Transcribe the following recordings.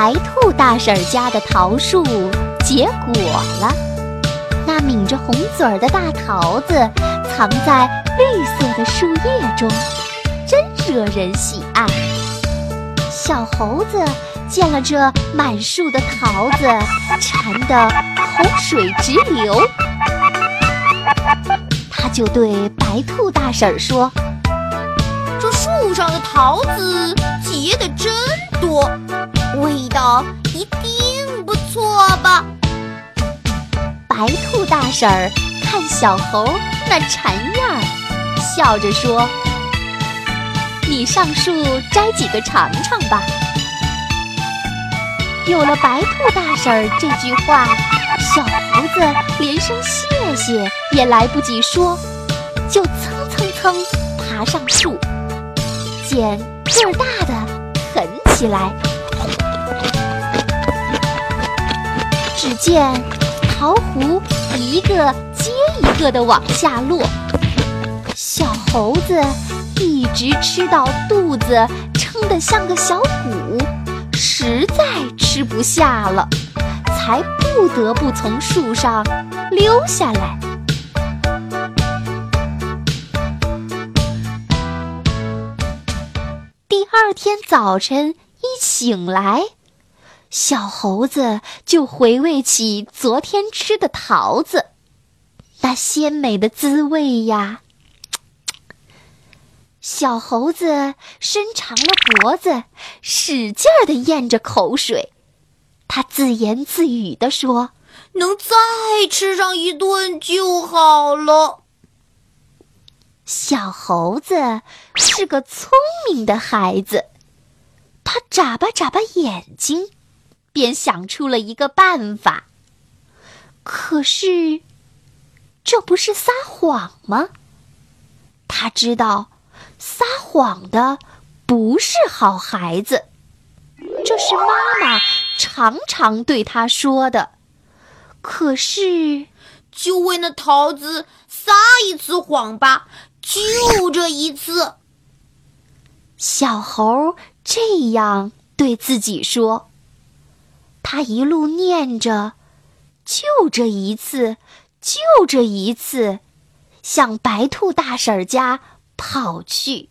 白兔大婶家的桃树结果了。那抿着红嘴儿的大桃子藏在绿色的树叶中，真惹人喜爱。小猴子。见了这满树的桃子，馋得口水直流，他就对白兔大婶说：“这树上的桃子结的真多，味道一定不错吧？”白兔大婶儿看小猴那馋样儿，笑着说：“你上树摘几个尝尝吧。”有了白兔大婶儿这句话，小猴子连声谢谢也来不及说，就蹭蹭蹭爬上树，捡个儿大的啃起来。只见桃核一个接一个的往下落，小猴子一直吃到肚子撑得像个小鼓。实在吃不下了，才不得不从树上溜下来。第二天早晨一醒来，小猴子就回味起昨天吃的桃子，那鲜美的滋味呀！小猴子伸长了脖子，使劲儿地咽着口水。他自言自语地说：“能再吃上一顿就好了。”小猴子是个聪明的孩子，他眨巴眨巴眼睛，便想出了一个办法。可是，这不是撒谎吗？他知道。撒谎的不是好孩子，这是妈妈常常对他说的。可是，就为那桃子撒一次谎吧，就这一次。小猴这样对自己说。他一路念着：“就这一次，就这一次。”向白兔大婶家。跑去，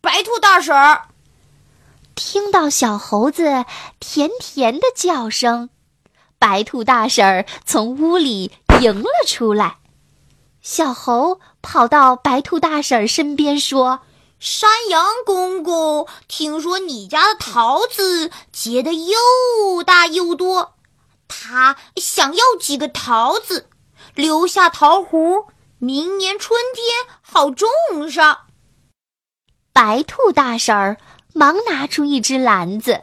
白兔大婶儿听到小猴子甜甜的叫声，白兔大婶儿从屋里迎了出来。小猴跑到白兔大婶儿身边说：“山羊公公，听说你家的桃子结的又大又多，他想要几个桃子，留下桃核。”明年春天好种上。白兔大婶儿忙拿出一只篮子，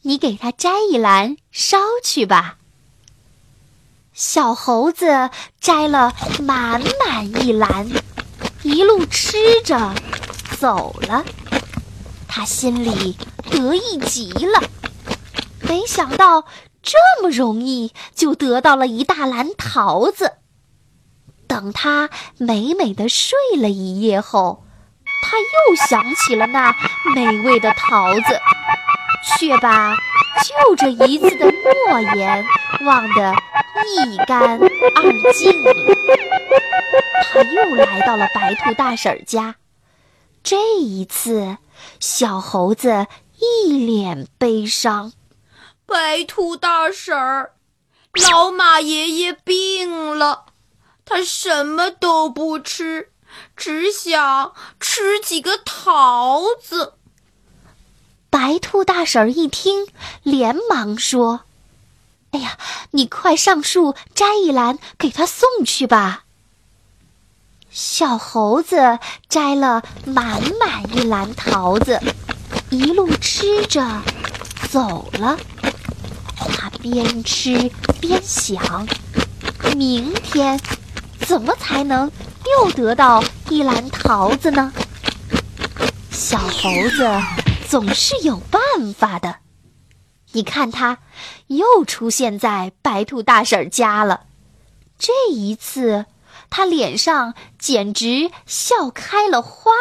你给他摘一篮捎去吧。小猴子摘了满满一篮，一路吃着走了。他心里得意极了，没想到这么容易就得到了一大篮桃子。等他美美的睡了一夜后，他又想起了那美味的桃子，却把就这一次的诺言忘得一干二净了。他又来到了白兔大婶家，这一次，小猴子一脸悲伤。白兔大婶儿，老马爷爷病了。他什么都不吃，只想吃几个桃子。白兔大婶儿一听，连忙说：“哎呀，你快上树摘一篮给他送去吧。”小猴子摘了满满一篮桃子，一路吃着走了。他边吃边想：明天怎么才能又得到一篮桃子呢？小猴子总是有办法的。你看，他又出现在白兔大婶家了。这一次，他脸上简直笑开了花。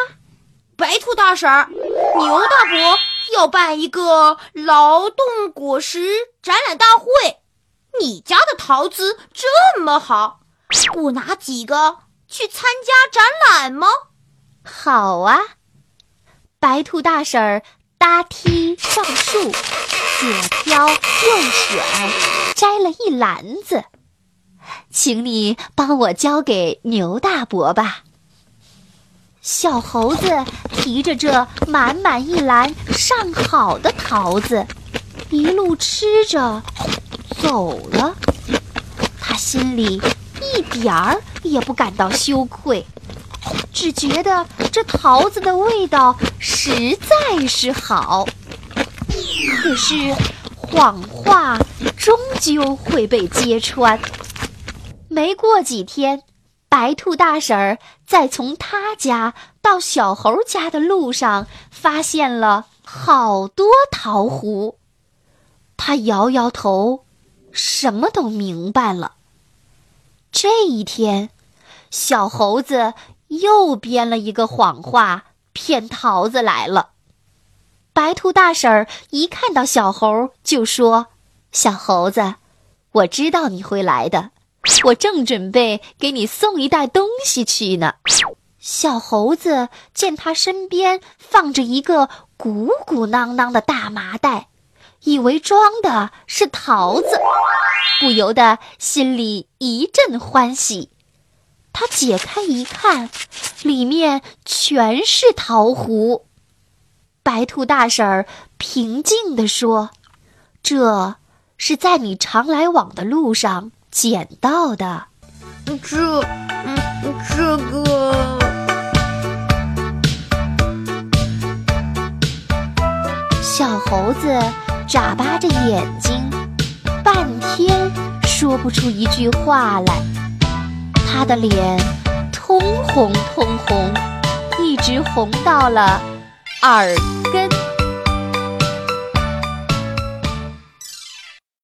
白兔大婶儿，牛大伯要办一个劳动果实展览大会，你家的桃子这么好，不拿几个去参加展览吗？好啊，白兔大婶儿搭梯上树，左挑右选，摘了一篮子，请你帮我交给牛大伯吧。小猴子提着这满满一篮上好的桃子，一路吃着走了。他心里一点儿也不感到羞愧，只觉得这桃子的味道实在是好。可是，谎话终究会被揭穿。没过几天。白兔大婶儿在从他家到小猴家的路上，发现了好多桃核。他摇摇头，什么都明白了。这一天，小猴子又编了一个谎话骗桃子来了。白兔大婶儿一看到小猴，就说：“小猴子，我知道你会来的。”我正准备给你送一袋东西去呢。小猴子见他身边放着一个鼓鼓囊囊的大麻袋，以为装的是桃子，不由得心里一阵欢喜。他解开一看，里面全是桃核。白兔大婶儿平静地说：“这是在你常来往的路上。”捡到的，这，嗯，这个小猴子眨巴着眼睛，半天说不出一句话来。他的脸通红通红，一直红到了耳根。